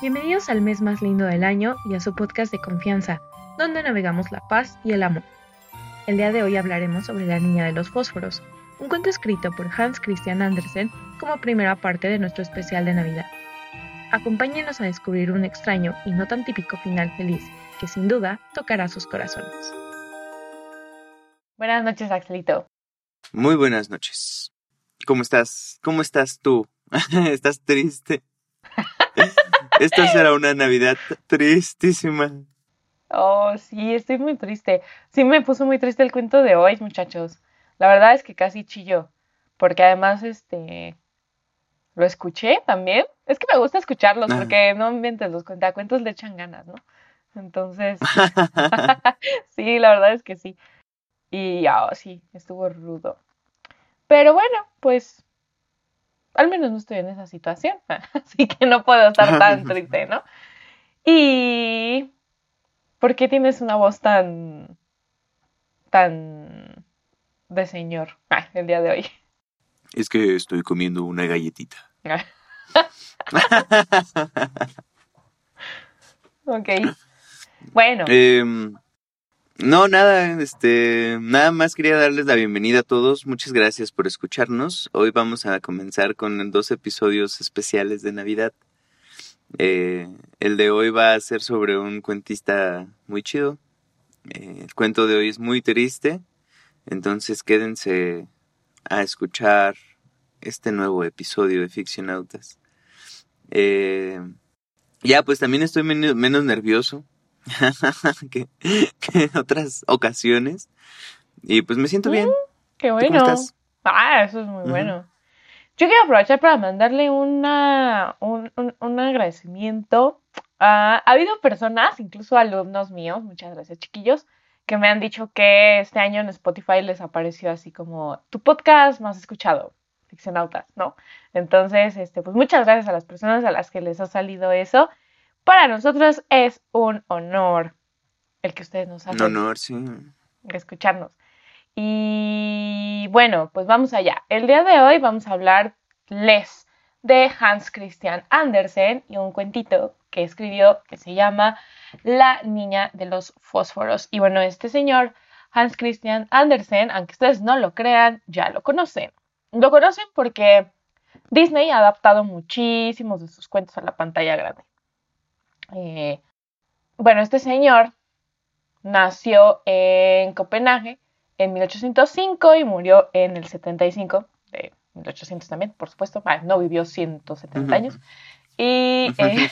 Bienvenidos al mes más lindo del año y a su podcast de confianza, donde navegamos la paz y el amor. El día de hoy hablaremos sobre La Niña de los Fósforos, un cuento escrito por Hans Christian Andersen como primera parte de nuestro especial de Navidad. Acompáñenos a descubrir un extraño y no tan típico final feliz, que sin duda tocará sus corazones. Buenas noches, Axelito. Muy buenas noches. ¿Cómo estás? ¿Cómo estás tú? ¿Estás triste? Esto será una Navidad tristísima. Oh, sí, estoy muy triste. Sí, me puso muy triste el cuento de hoy, muchachos. La verdad es que casi chillo. Porque además, este. Lo escuché también. Es que me gusta escucharlos porque no mientes, los cuentacuentos le echan ganas, ¿no? Entonces. sí, la verdad es que sí. Y oh, sí, estuvo rudo. Pero bueno, pues al menos no estoy en esa situación, así que no puedo estar tan triste, ¿no? Y ¿por qué tienes una voz tan tan de señor ah, el día de hoy? Es que estoy comiendo una galletita. ok. Bueno. Eh, no, nada, este, nada más quería darles la bienvenida a todos. Muchas gracias por escucharnos. Hoy vamos a comenzar con dos episodios especiales de Navidad. Eh, el de hoy va a ser sobre un cuentista muy chido. Eh, el cuento de hoy es muy triste, entonces quédense a escuchar este nuevo episodio de Ficcionautas. Eh, ya, pues también estoy menos nervioso que, en otras ocasiones. Y pues me siento bien. Mm, qué bueno. Ah, eso es muy bueno. Yo quiero aprovechar para mandarle una, un, un, agradecimiento. ha habido personas, incluso alumnos míos, muchas gracias chiquillos, que me han dicho que este año en Spotify les apareció así como tu podcast más escuchado, Ficcionautas, ¿no? Entonces, este, pues muchas gracias a las personas a las que les ha salido eso. Para nosotros es un honor el que ustedes nos hacen. Un honor, sí. Escucharnos. Y bueno, pues vamos allá. El día de hoy vamos a hablar les de Hans Christian Andersen y un cuentito que escribió que se llama La niña de los fósforos. Y bueno, este señor Hans Christian Andersen, aunque ustedes no lo crean, ya lo conocen. Lo conocen porque Disney ha adaptado muchísimos de sus cuentos a la pantalla grande. Eh, bueno, este señor nació en Copenhague en 1805 y murió en el 75, de 1800 también, por supuesto, ah, no vivió 170 años. Y, eh,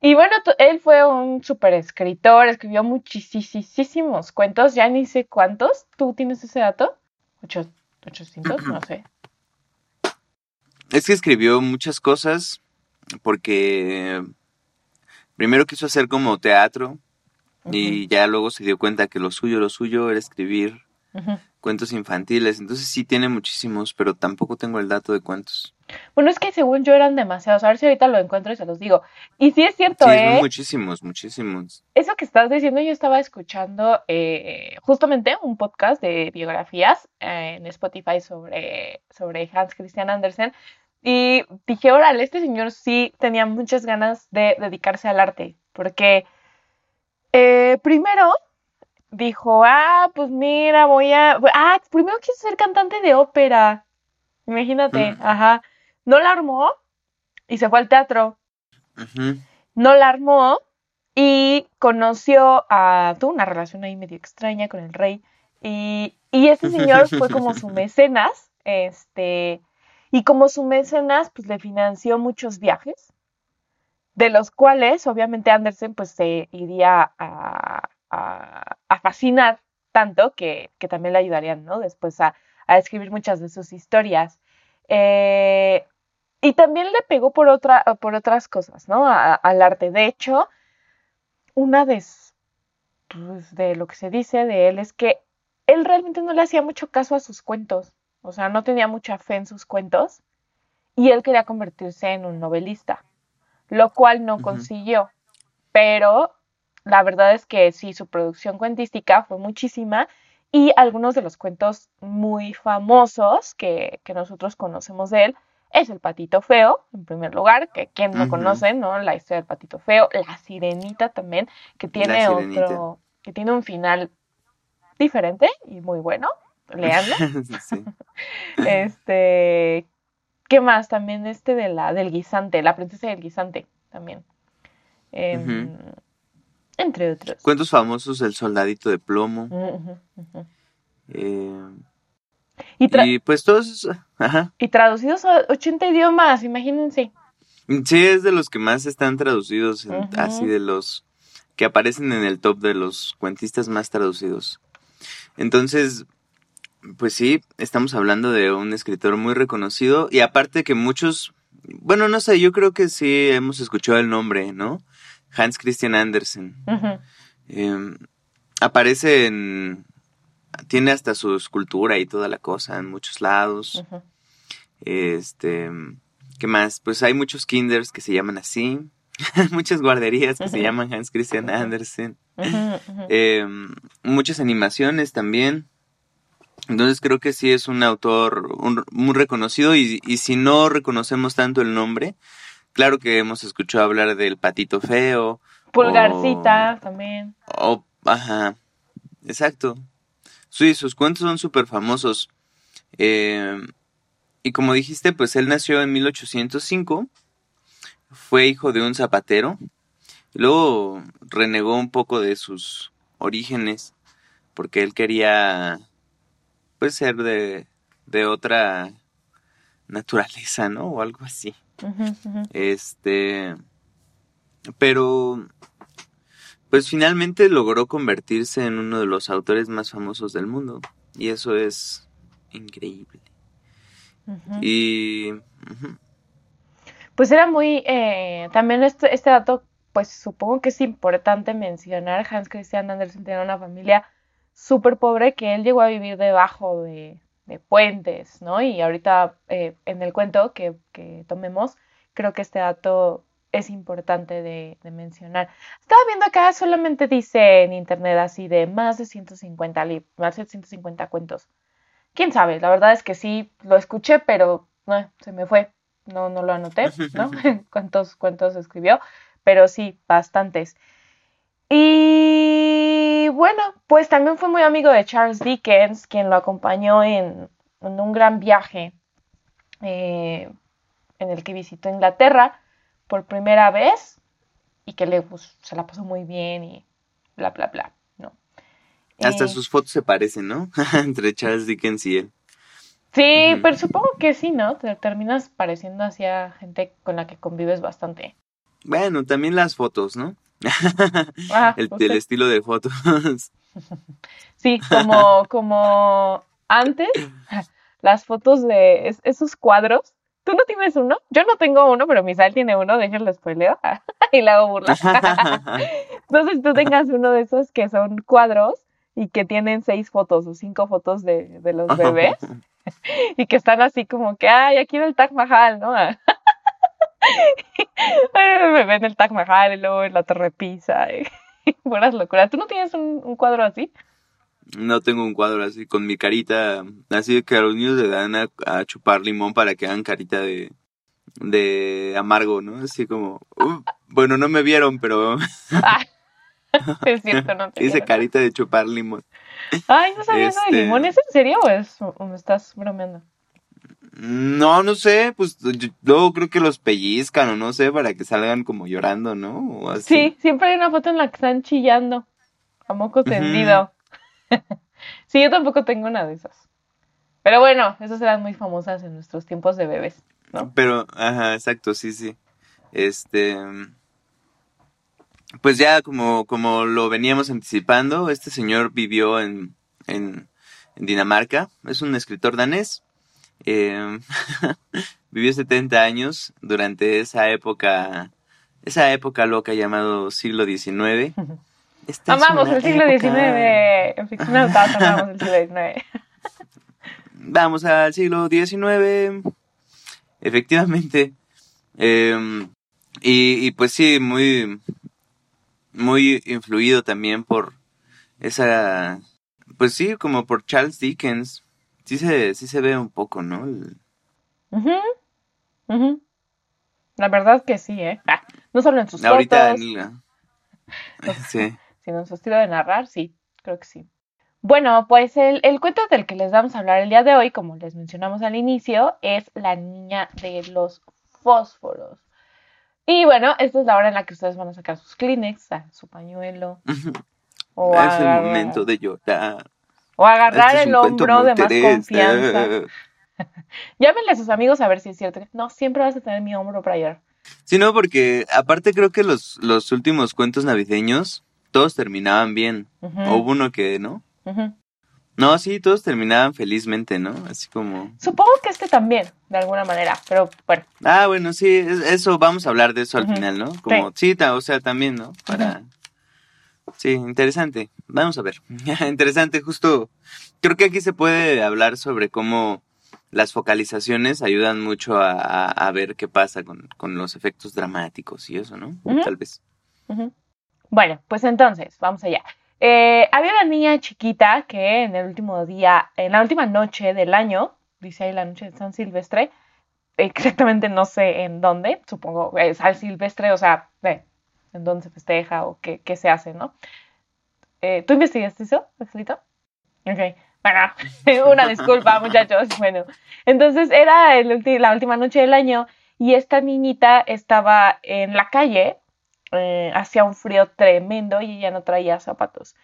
y bueno, él fue un super escritor, escribió muchísimos cuentos, ya ni sé cuántos. ¿Tú tienes ese dato? ¿800? No sé. Es que escribió muchas cosas porque primero quiso hacer como teatro y ya luego se dio cuenta que lo suyo, lo suyo era escribir cuentos infantiles. Entonces sí tiene muchísimos, pero tampoco tengo el dato de cuántos. Bueno, es que según yo eran demasiados. A ver si ahorita lo encuentro y se los digo. Y sí es cierto, sí, ¿eh? muchísimos, muchísimos. Eso que estás diciendo, yo estaba escuchando eh, justamente un podcast de biografías eh, en Spotify sobre, sobre Hans Christian Andersen. Y dije, órale, este señor sí tenía muchas ganas de dedicarse al arte, porque eh, primero dijo, ah, pues mira, voy a... Ah, primero quiso ser cantante de ópera. Imagínate, mm. ajá. No la armó y se fue al teatro. No la armó y conoció a... Tuvo una relación ahí medio extraña con el rey. Y, y ese señor fue como su mecenas, este y como su mecenas, pues le financió muchos viajes, de los cuales obviamente Andersen pues se iría a, fascinar tanto que, también le ayudarían, ¿no? Después a, escribir muchas de sus historias. Eh, y también le pegó por, otra, por otras cosas, ¿no? al arte. De hecho, una de, pues, de lo que se dice de él es que él realmente no le hacía mucho caso a sus cuentos o sea, no tenía mucha fe en sus cuentos y él quería convertirse en un novelista, lo cual no consiguió, pero la verdad es que sí, su producción cuentística fue muchísima y algunos de los cuentos muy famosos que, nosotros conocemos de él es el patito feo, en primer lugar, que quien no Ujú. conoce, ¿no? La historia del patito feo, la sirenita también, que tiene otro, que tiene un final diferente y muy bueno. Leanlo. sí. Este, ¿qué más? También este de la del guisante, la princesa del guisante también. Em, Entre otros. Cuentos famosos, El soldadito de plomo. Ujú, ujú. eh, Y, y pues todos, ajá. y traducidos a 80 idiomas, imagínense. Sí, es de los que más están traducidos, en- así de los que aparecen en el top de los cuentistas más traducidos. Entonces, pues sí, estamos hablando de un escritor muy reconocido y aparte que muchos, bueno, no sé, yo creo que sí hemos escuchado el nombre, ¿no? Hans Christian Andersen. Eh, aparece en... Tiene hasta su escultura y toda la cosa en muchos lados. Este, ¿qué más? Pues hay muchos kinders que se llaman así. Muchas guarderías que se llaman Hans Christian Andersen. Eh, muchas animaciones también. Entonces creo que sí es un autor un- muy reconocido y, y si no reconocemos tanto el nombre, claro que hemos escuchado hablar del patito feo Pulgarcita también. o... Ajá, exacto. Sí, sus cuentos son súper famosos. Eh, y como dijiste, pues él nació en 1805, fue hijo de un zapatero, luego renegó un poco de sus orígenes, porque él quería, pues, ser de, de otra naturaleza, ¿no? O algo así. Este, pero, pues finalmente logró convertirse en uno de los autores más famosos del mundo. Y eso es increíble. Y, Pues era muy, eh, también este, este dato, pues supongo que es importante mencionar, Hans Christian Andersen tenía una familia súper pobre que él llegó a vivir debajo de, de puentes, ¿no? Y ahorita eh, en el cuento que, que tomemos, creo que este dato es importante de, de mencionar. Estaba viendo acá, solamente dice en internet así de más de 150 lib- más de 150 cuentos. Quién sabe, la verdad es que sí lo escuché, pero no, se me fue. No, no lo anoté, ¿no? cuántos cuentos escribió, pero sí, bastantes. Y bueno, pues también fue muy amigo de Charles Dickens, quien lo acompañó en, en un gran viaje eh, en el que visitó Inglaterra por primera vez y que le pues, se la pasó muy bien y bla, bla, bla, ¿no? hasta Eh, sus fotos se parecen, ¿no? Entre Charles Dickens y él. Sí, pero supongo que sí, ¿no? Te terminas pareciendo así a gente con la que convives bastante. Bueno, también las fotos, ¿no? Ah, El, estilo de fotos. Sí, como, como antes, las fotos de es- esos cuadros. ¿Tú no tienes uno? Yo no tengo uno, pero Misael tiene uno, de hecho lo spoileo y le hago burla. Entonces tú tengas uno de esos que son cuadros y que tienen seis fotos o cinco fotos de, de los bebés y que están así como que, ay, aquí el Taj Mahal, ¿no? Me ven el Taj Mahal y luego en la Torre Pisa y buenas locuras. ¿Tú no tienes un, un cuadro así? No tengo un cuadro así con mi carita, así que a los niños le dan a, a chupar limón para que hagan carita de, de amargo, ¿no? Así como, "Uh, bueno, no me vieron, pero Ah, es cierto, no te quiero. carita de chupar limón. Ay, ¿no sabías eso de Este- limón? ¿Es en serio o, es, o me estás bromeando? No, no sé, pues yo- luego creo que los pellizcan o no sé, para que salgan como llorando, ¿no? O así. Sí, siempre hay una foto en la que están chillando a moco tendido. Sí, yo tampoco tengo una de esas. Pero bueno, esas eran muy famosas en nuestros tiempos de bebés. ¿no? Pero, ajá, exacto, sí, sí. Este, pues ya como, como lo veníamos anticipando, este señor vivió en, en, en Dinamarca, es un escritor danés, eh, vivió 70 años durante esa época, esa época loca llamado siglo XIX. Esta es Amamos una el siglo época- XIX. En ficción Audaz amamos el siglo XIX. Vamos al siglo XIX. Efectivamente. Eh, y, y pues sí, muy, muy influido también por esa, pues sí, como por Charles Dickens. Sí se, sí se ve un poco, ¿no? El-. Ujú. La verdad que sí, ¿eh? Ah, no solo en sus Ahorita, fotos, en la- sí. sino en su estilo de narrar, sí, creo que sí. Bueno, pues el, el cuento del que les vamos a hablar el día de hoy, como les mencionamos al inicio, es La niña de los fósforos. Y bueno, esta es la hora en la que ustedes van a sacar sus Kleenex, su pañuelo, o es el momento de llorar. O agarrar Este es el hombro de más confianza. Llámenle a sus amigos a ver si es cierto. No, siempre vas a tener mi hombro para llorar. Sí, no, porque aparte creo que los, los últimos cuentos navideños, todos terminaban bien. O hubo uno que, ¿no? No, sí, todos terminaban felizmente, ¿no? Así como... Supongo que este también, de alguna manera, pero bueno. Ah, bueno, sí, es- eso, vamos a hablar de eso al final, ¿no? Como, sí, ta- o sea, también, ¿no? Para... Sí, interesante. Vamos a ver. interesante, justo. Creo que aquí se puede hablar sobre cómo las focalizaciones ayudan mucho a, a- a ver qué pasa con, con los efectos dramáticos y eso, ¿no? Tal vez. Bueno, pues entonces, vamos allá. Eh, había una niña chiquita que en el último día, en la última noche del año, dice ahí la noche de San Silvestre, exactamente no sé en dónde, supongo, es San Silvestre, o sea, eh, en dónde se festeja o qué, se hace, ¿no? Eh, ¿Tú investigaste eso, Axelito? Ok, bueno, una disculpa, muchachos. Bueno, entonces era la última noche del año y esta niñita estaba en la calle, eh, hacía un frío tremendo y ella no traía zapatos.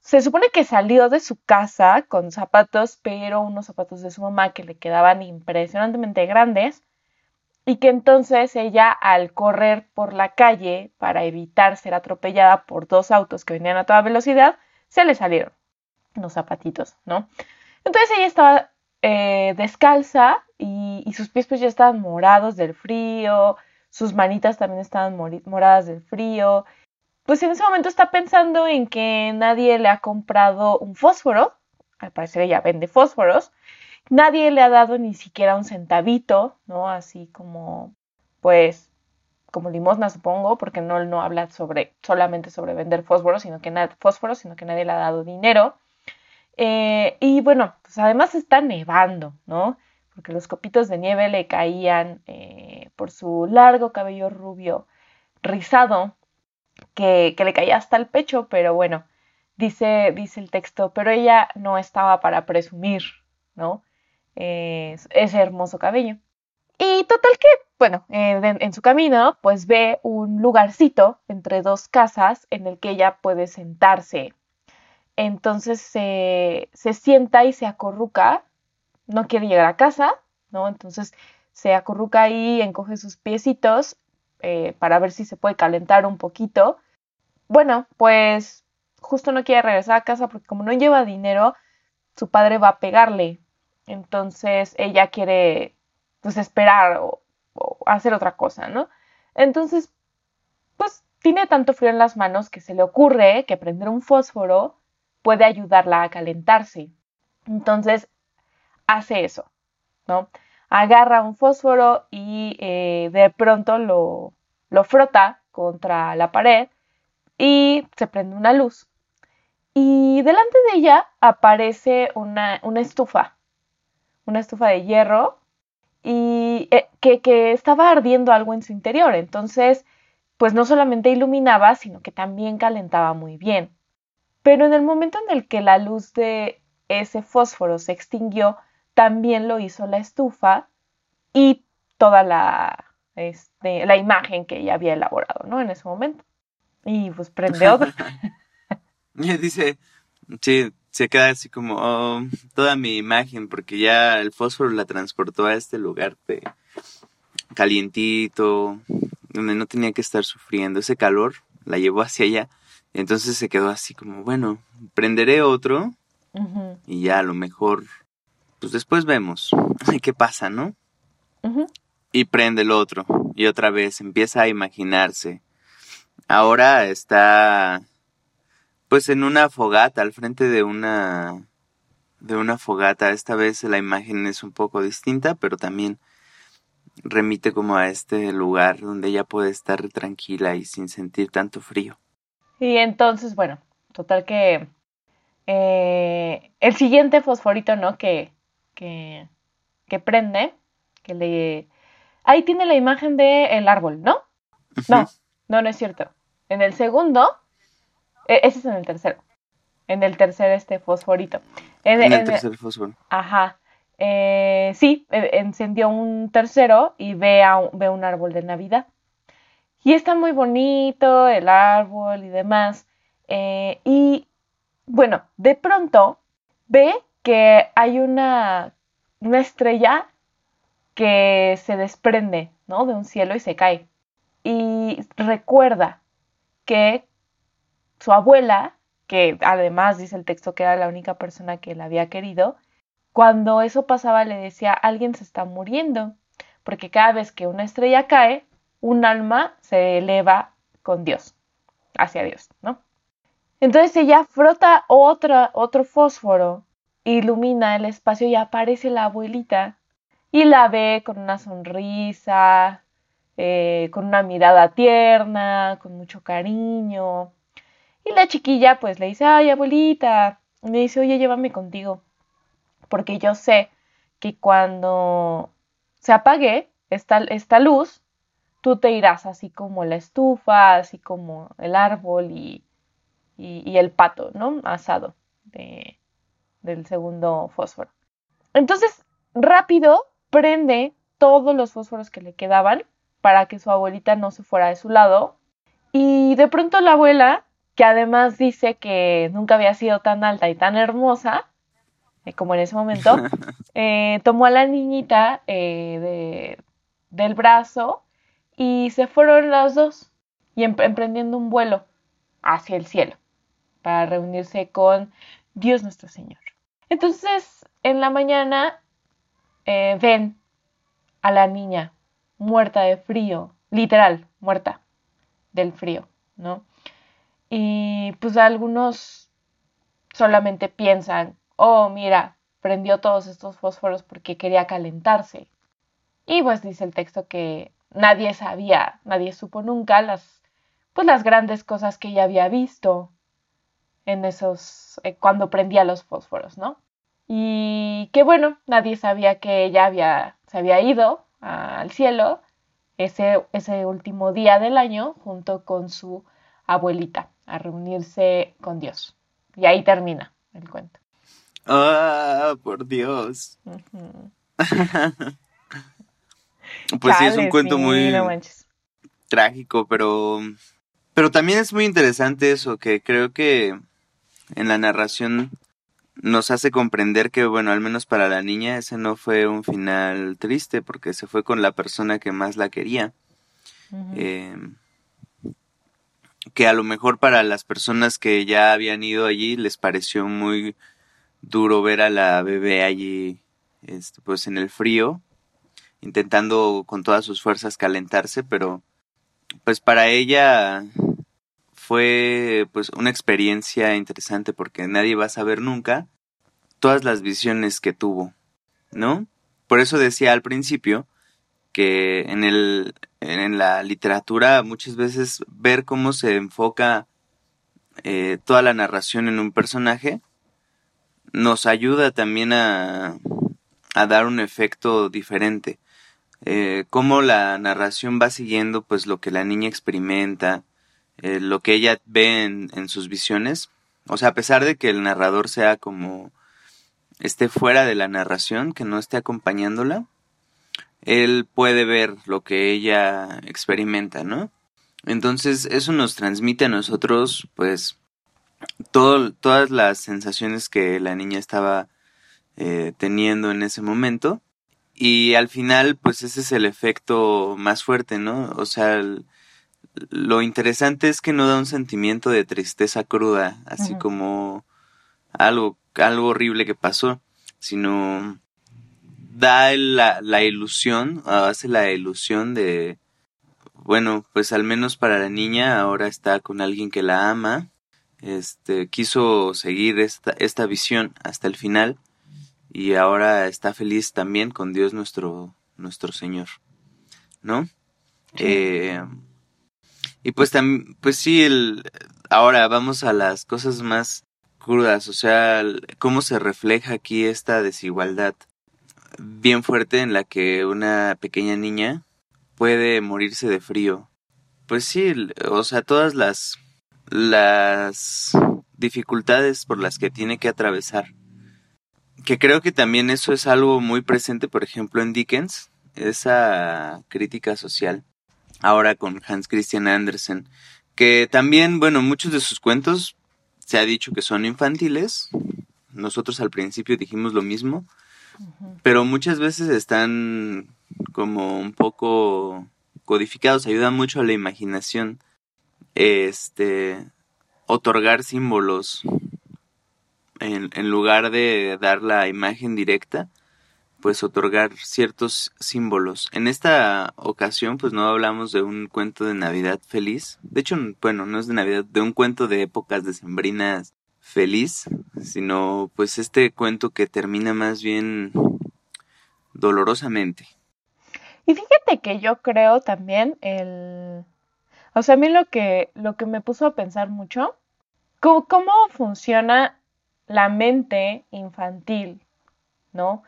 Se supone que salió de su casa con zapatos, pero unos zapatos de su mamá que le quedaban impresionantemente grandes y que entonces ella al correr por la calle para evitar ser atropellada por dos autos que venían a toda velocidad, se le salieron los zapatitos, ¿no? Entonces ella estaba eh, descalza y, y sus pies pues ya estaban morados del frío, sus manitas también estaban moradas del frío. Pues en ese momento está pensando en que nadie le ha comprado un fósforo, al parecer ella vende fósforos, nadie le ha dado ni siquiera un centavito, ¿no? Así como, pues, como limosna supongo, porque no, no habla sobre, solamente sobre vender fósforos, sino que, fósforos, sino que nadie le ha dado dinero. Eh, y bueno, pues además está nevando, ¿no? Porque los copitos de nieve le caían eh, por su largo cabello rubio rizado que, que le caía hasta el pecho, pero bueno, dice, dice el texto, pero ella no estaba para presumir, ¿no? Ese hermoso cabello. Y total que, bueno, en, su camino, pues ve un lugarcito entre dos casas en el que ella puede sentarse. Entonces se, se sienta y se acurruca, no quiere llegar a casa, ¿no? Entonces se acurruca ahí, encoge sus piecitos eh, para ver si se puede calentar un poquito. Bueno, pues justo no quiere regresar a casa porque como no lleva dinero, su padre va a pegarle. Entonces ella quiere pues esperar o, hacer otra cosa, ¿no? Entonces, pues tiene tanto frío en las manos que se le ocurre que prender un fósforo puede ayudarla a calentarse. Entonces, hace eso, ¿no? Agarra un fósforo y eh, de pronto lo, lo frota contra la pared y se prende una luz. Y delante de ella aparece una, una estufa, una estufa de hierro y eh, que, que estaba ardiendo algo en su interior. Entonces, pues no solamente iluminaba, sino que también calentaba muy bien. Pero en el momento en el que la luz de ese fósforo se extinguió, también lo hizo la estufa y toda la, este, la imagen que ella había elaborado, ¿no? En ese momento. Y pues prende otra. Y dice, sí, se queda así como oh, toda mi imagen, porque ya el fósforo la transportó a este lugar de calientito, donde no tenía que estar sufriendo ese calor, la llevó hacia allá. Entonces se quedó así como, bueno, prenderé otro y ya a lo mejor, pues después vemos qué pasa, ¿no? Y prende el otro y otra vez empieza a imaginarse. Ahora está pues en una fogata, al frente de una de una fogata. Esta vez la imagen es un poco distinta, pero también remite como a este lugar donde ella puede estar tranquila y sin sentir tanto frío. Y entonces, bueno, total que eh, el siguiente fosforito, ¿no? Que, que, que prende, que le ahí tiene la imagen del árbol, ¿no? No, no, no es cierto. En el segundo, ese es en el tercero. En el tercer, este fosforito. En, el tercer fósforo. Ajá. Eh, sí, e, encendió un tercero y ve, a, ve un árbol de Navidad. Y está muy bonito el árbol y demás. Eh, y bueno, de pronto ve que hay una, una estrella que se desprende, ¿no? De un cielo y se cae. Y recuerda que su abuela, que además dice el texto que era la única persona que la había querido, cuando eso pasaba le decía, alguien se está muriendo, porque cada vez que una estrella cae, un alma se eleva con Dios, hacia Dios, ¿no? Entonces ella frota otra, otro fósforo, ilumina el espacio y aparece la abuelita y la ve con una sonrisa, eh, con una mirada tierna, con mucho cariño. Y la chiquilla pues le dice, ay abuelita, y me dice, oye, llévame contigo, porque yo sé que cuando se apague esta, esta luz, tú te irás así como la estufa, así como el árbol y, y, el pato, ¿no? Asado de, del segundo fósforo. Entonces, rápido prende todos los fósforos que le quedaban para que su abuelita no se fuera de su lado. Y de pronto la abuela, que además dice que nunca había sido tan alta y tan hermosa, eh, como en ese momento, eh, tomó a la niñita eh, del brazo y se fueron las dos y emprendiendo un vuelo hacia el cielo para reunirse con Dios nuestro Señor. Entonces, en la mañana ven a la niña muerta de frío, literal, muerta del frío, ¿no? Y pues algunos solamente piensan, oh, mira, prendió todos estos fósforos porque quería calentarse. Y pues dice el texto que nadie sabía, nadie supo nunca las, pues las grandes cosas que ella había visto, en esos, eh, cuando prendía los fósforos, ¿no? Y que bueno, nadie sabía que ella había, se había ido al cielo ese, ese último día del año junto con su abuelita a reunirse con Dios. Y ahí termina el cuento. Ah, por Dios. pues sí, es un cuento muy trágico, pero pero también es muy interesante eso, que creo que en la narración nos hace comprender que, bueno, al menos para la niña ese no fue un final triste porque se fue con la persona que más la quería. Que a lo mejor para las personas que ya habían ido allí les pareció muy duro ver a la bebé allí, este, pues en el frío, intentando con todas sus fuerzas calentarse, pero pues para ella fue pues una experiencia interesante porque nadie va a saber nunca todas las visiones que tuvo, ¿no? Por eso decía al principio que en el en la literatura muchas veces ver cómo se enfoca eh, toda la narración en un personaje nos ayuda también a, a dar un efecto diferente. Eh, cómo la narración va siguiendo pues lo que la niña experimenta, eh, lo que ella ve en, sus visiones. O sea, a pesar de que el narrador sea como esté fuera de la narración, que no esté acompañándola, él puede ver lo que ella experimenta, ¿no? Entonces eso nos transmite a nosotros, pues, todo, todas las sensaciones que la niña estaba eh, teniendo en ese momento. Y al final, pues ese es el efecto más fuerte, ¿no? O sea, lo interesante es que no da un sentimiento de tristeza cruda, así como algo, algo horrible que pasó, sino da la, la ilusión, hace la ilusión de, bueno, pues al menos para la niña ahora está con alguien que la ama, este, quiso seguir esta, esta visión hasta el final y ahora está feliz también con Dios nuestro, nuestro Señor, ¿no? Eh, y pues también, pues sí, el, ahora vamos a las cosas más crudas, o sea, cómo se refleja aquí esta desigualdad bien fuerte en la que una pequeña niña puede morirse de frío. Pues sí, o sea, todas las las dificultades por las que tiene que atravesar. Que creo que también eso es algo muy presente, por ejemplo, en Dickens, esa crítica social. Ahora con Hans Christian Andersen, que también, bueno, muchos de sus cuentos se ha dicho que son infantiles. Nosotros al principio dijimos lo mismo, pero muchas veces están como un poco codificados, ayudan mucho a la imaginación. Este, otorgar símbolos en, en lugar de dar la imagen directa, pues otorgar ciertos símbolos. En esta ocasión, pues no hablamos de un cuento de Navidad feliz. De hecho, bueno, no es de Navidad, de un cuento de épocas decembrinas feliz, sino pues este cuento que termina más bien dolorosamente. Y fíjate que yo creo también el... O sea, a mí lo que, lo que me puso a pensar mucho, ¿cómo, cómo funciona la mente infantil, ¿no?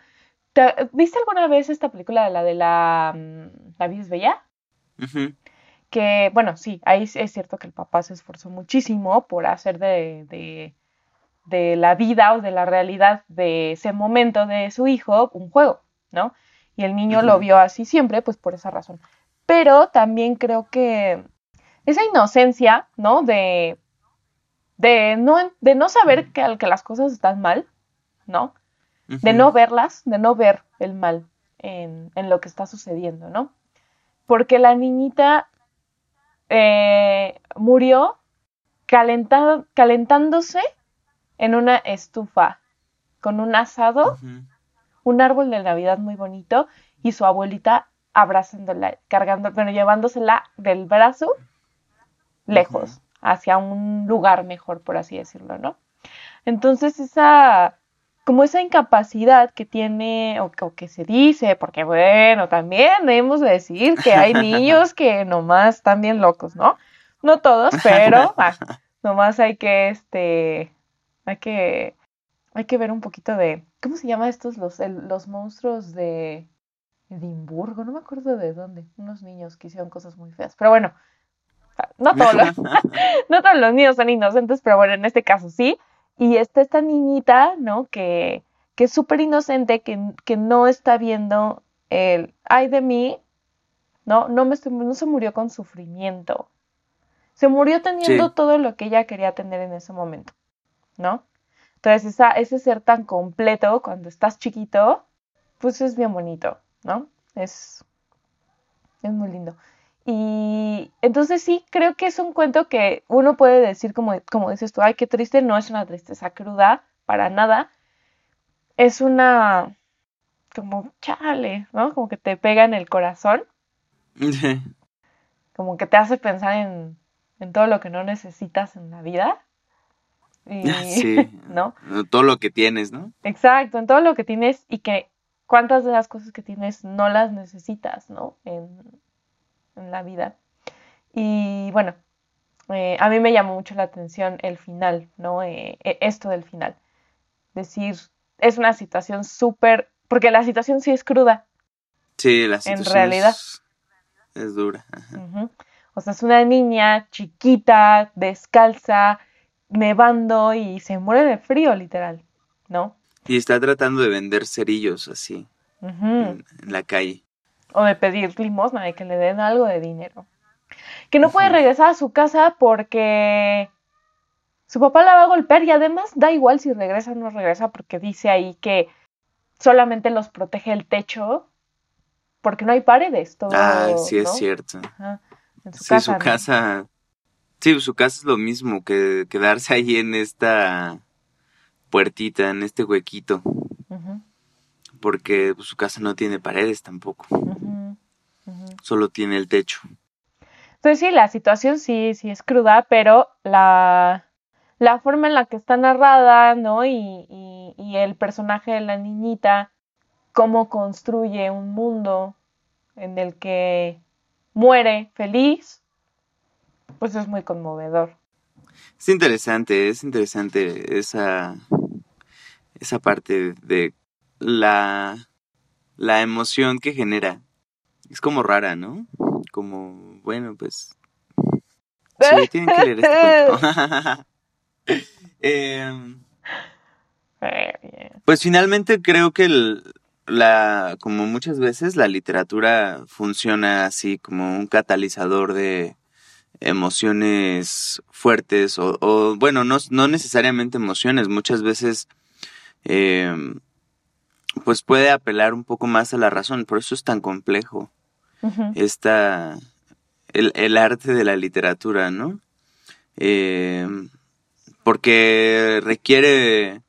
¿Viste alguna vez esta película de la de la, mm, la vida bella? Que, bueno, sí, ahí es cierto que el papá se esforzó muchísimo por hacer de, de, de la vida o de la realidad de ese momento de su hijo un juego, ¿no? Y el niño lo vio así siempre, pues por esa razón. Pero también creo que esa inocencia, ¿no? De, de, no, de no saber que, que las cosas están mal, ¿no? De no verlas, de no ver el mal en, en lo que está sucediendo, ¿no? Porque la niñita eh, murió calentándose en una estufa con un asado un árbol de Navidad muy bonito y su abuelita abrazándola, cargando, bueno, llevándosela del brazo lejos, hacia un lugar mejor, por así decirlo, ¿no? Entonces esa, como esa incapacidad que tiene, o, que se dice, porque bueno, también debemos decir que hay niños que nomás están bien locos, ¿no? No todos, pero ah, nomás hay que, este, hay que, hay que ver un poquito de, ¿Cómo se llama estos? Los, los monstruos de Edimburgo, no me acuerdo de dónde. Unos niños que hicieron cosas muy feas. Pero bueno, no todos, los, no todos los niños son inocentes, pero bueno, en este caso sí. Y está esta niñita, ¿no? Que, que es súper inocente, que, que no está viendo el ay de mí, ¿no? No, me, no se murió con sufrimiento. Se murió teniendo todo lo que ella quería tener en ese momento, ¿no? Entonces, esa, ese ser tan completo cuando estás chiquito, pues es bien bonito, ¿no? Es, es muy lindo. Y entonces sí, creo que es un cuento que uno puede decir, como, como dices tú, ay, qué triste, no es una tristeza cruda, para nada. Es una, como, chale, ¿no? Como que te pega en el corazón. como que te hace pensar en, en todo lo que no necesitas en la vida. Sí. ¿no? Todo lo que tienes, ¿no? Exacto, en todo lo que tienes y que cuántas de las cosas que tienes no las necesitas, ¿no? En, la vida. Y bueno, eh, a mí me llamó mucho la atención el final, ¿no? Eh, e, esto del final. Decir, es una situación súper, porque la situación sí es cruda. Sí, la situación en realidad. Es, dura. O sea, es una niña chiquita, descalza, nevando y se muere de frío, literal, ¿no? Y está tratando de vender cerillos así en, la calle. O de pedir limosna, de que le den algo de dinero. Que no puede regresar a su casa porque su papá la va a golpear y además da igual si regresa o no regresa porque dice ahí que solamente los protege el techo porque no hay paredes. Todo, ah, sí es cierto. En su casa, su casa Sí, su casa es lo mismo que quedarse ahí en esta puertita, en este huequito. Porque pues, su casa no tiene paredes tampoco. Solo tiene el techo. Entonces sí, la situación sí, sí es cruda, pero la, la forma en la que está narrada, ¿no? Y, y, y el personaje de la niñita, cómo construye un mundo en el que muere feliz pues es muy conmovedor. Es interesante, es interesante esa, esa parte de la, la emoción que genera Es como rara, ¿no? Como, bueno, pues... Sí, tienen que leer este Eh, pues finalmente creo que el, la, como muchas veces la literatura funciona así como un catalizador de emociones fuertes o, o, bueno, no, no necesariamente emociones, muchas veces eh, pues puede apelar un poco más a la razón, por eso es tan complejo ujú. esta, el, el arte de la literatura, ¿no? Eh, porque requiere,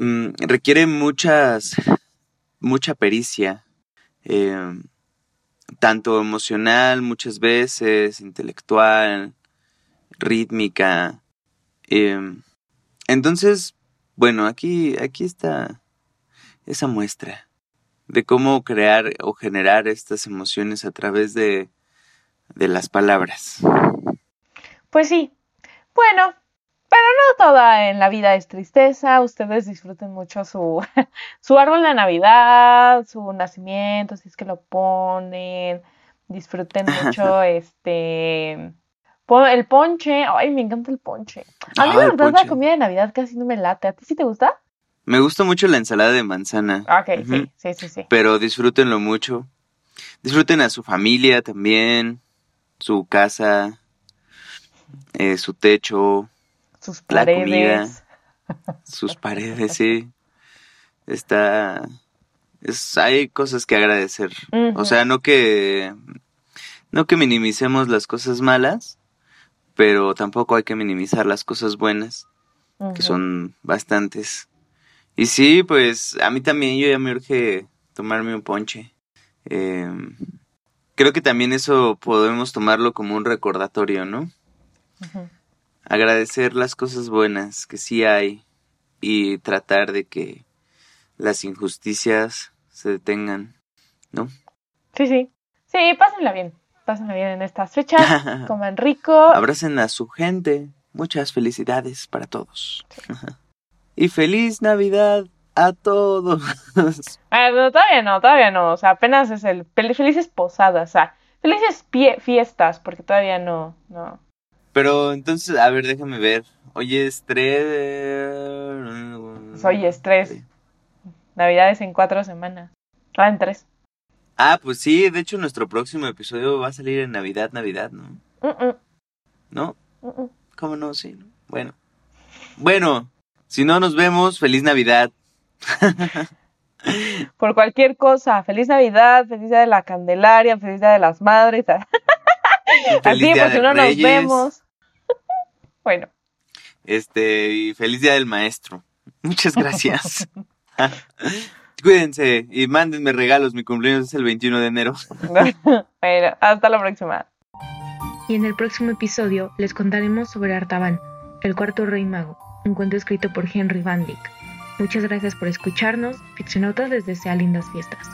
mm, requiere muchas, mucha pericia, eh, tanto emocional muchas veces, intelectual, rítmica. eh, entonces, bueno, aquí, aquí está esa muestra de cómo crear o generar estas emociones a través de, de las palabras. Pues sí. Bueno, pero no toda en la vida es tristeza. Ustedes disfruten mucho su, su árbol de Navidad, su nacimiento, si es que lo ponen. Disfruten mucho este el ponche. Ay, me encanta el ponche. A mí Ah, la verdad la comida de Navidad casi no me late. ¿A ti sí te gusta? Me gusta mucho la ensalada de manzana. Ok, sí, sí, sí. Pero disfrútenlo mucho. Disfruten a su familia también, su casa, eh, su techo, Sus la comida. paredes. sus paredes, sí. Está... Es, hay cosas que agradecer. O sea, no que... No que minimicemos las cosas malas, pero tampoco hay que minimizar las cosas buenas, que son bastantes. Y sí, pues a mí también yo ya me urge tomarme un ponche. Eh, creo que también eso podemos tomarlo como un recordatorio, ¿no? Ujú. Agradecer las cosas buenas que sí hay y tratar de que las injusticias se detengan, ¿no? Sí, sí. Sí, pásenla bien. Pásenla bien en estas fechas. Coman rico. Abracen a su gente. Muchas felicidades para todos. y feliz Navidad a todos. Ah, no, todavía no, todavía no. O sea, apenas es el fel- felices posadas, o sea, felices pie- fiestas, porque todavía no, no. Pero entonces, a ver, déjame ver. Hoy es tres... Pues hoy es tres. Navidades en cuatro semanas. Ah, en tres. Ah, pues sí, de hecho nuestro próximo episodio va a salir en Navidad, Navidad, ¿no? ¿No? ¿Cómo no? Sí. ¿no? Bueno. Bueno, si no nos vemos, feliz Navidad. Por cualquier cosa. Feliz Navidad, feliz día de la Candelaria, feliz día de las madres. Feliz Así, si de no nos vemos. bueno, Este, y feliz día del maestro. Muchas gracias. Cuídense y mándenme regalos. Mi cumpleaños es el 21 de enero. bueno, hasta la próxima. Y en el próximo episodio les contaremos sobre Artaban, el cuarto rey mago, un cuento escrito por Henry Van Dyck. Muchas gracias por escucharnos. Ficcionautas les desea lindas fiestas.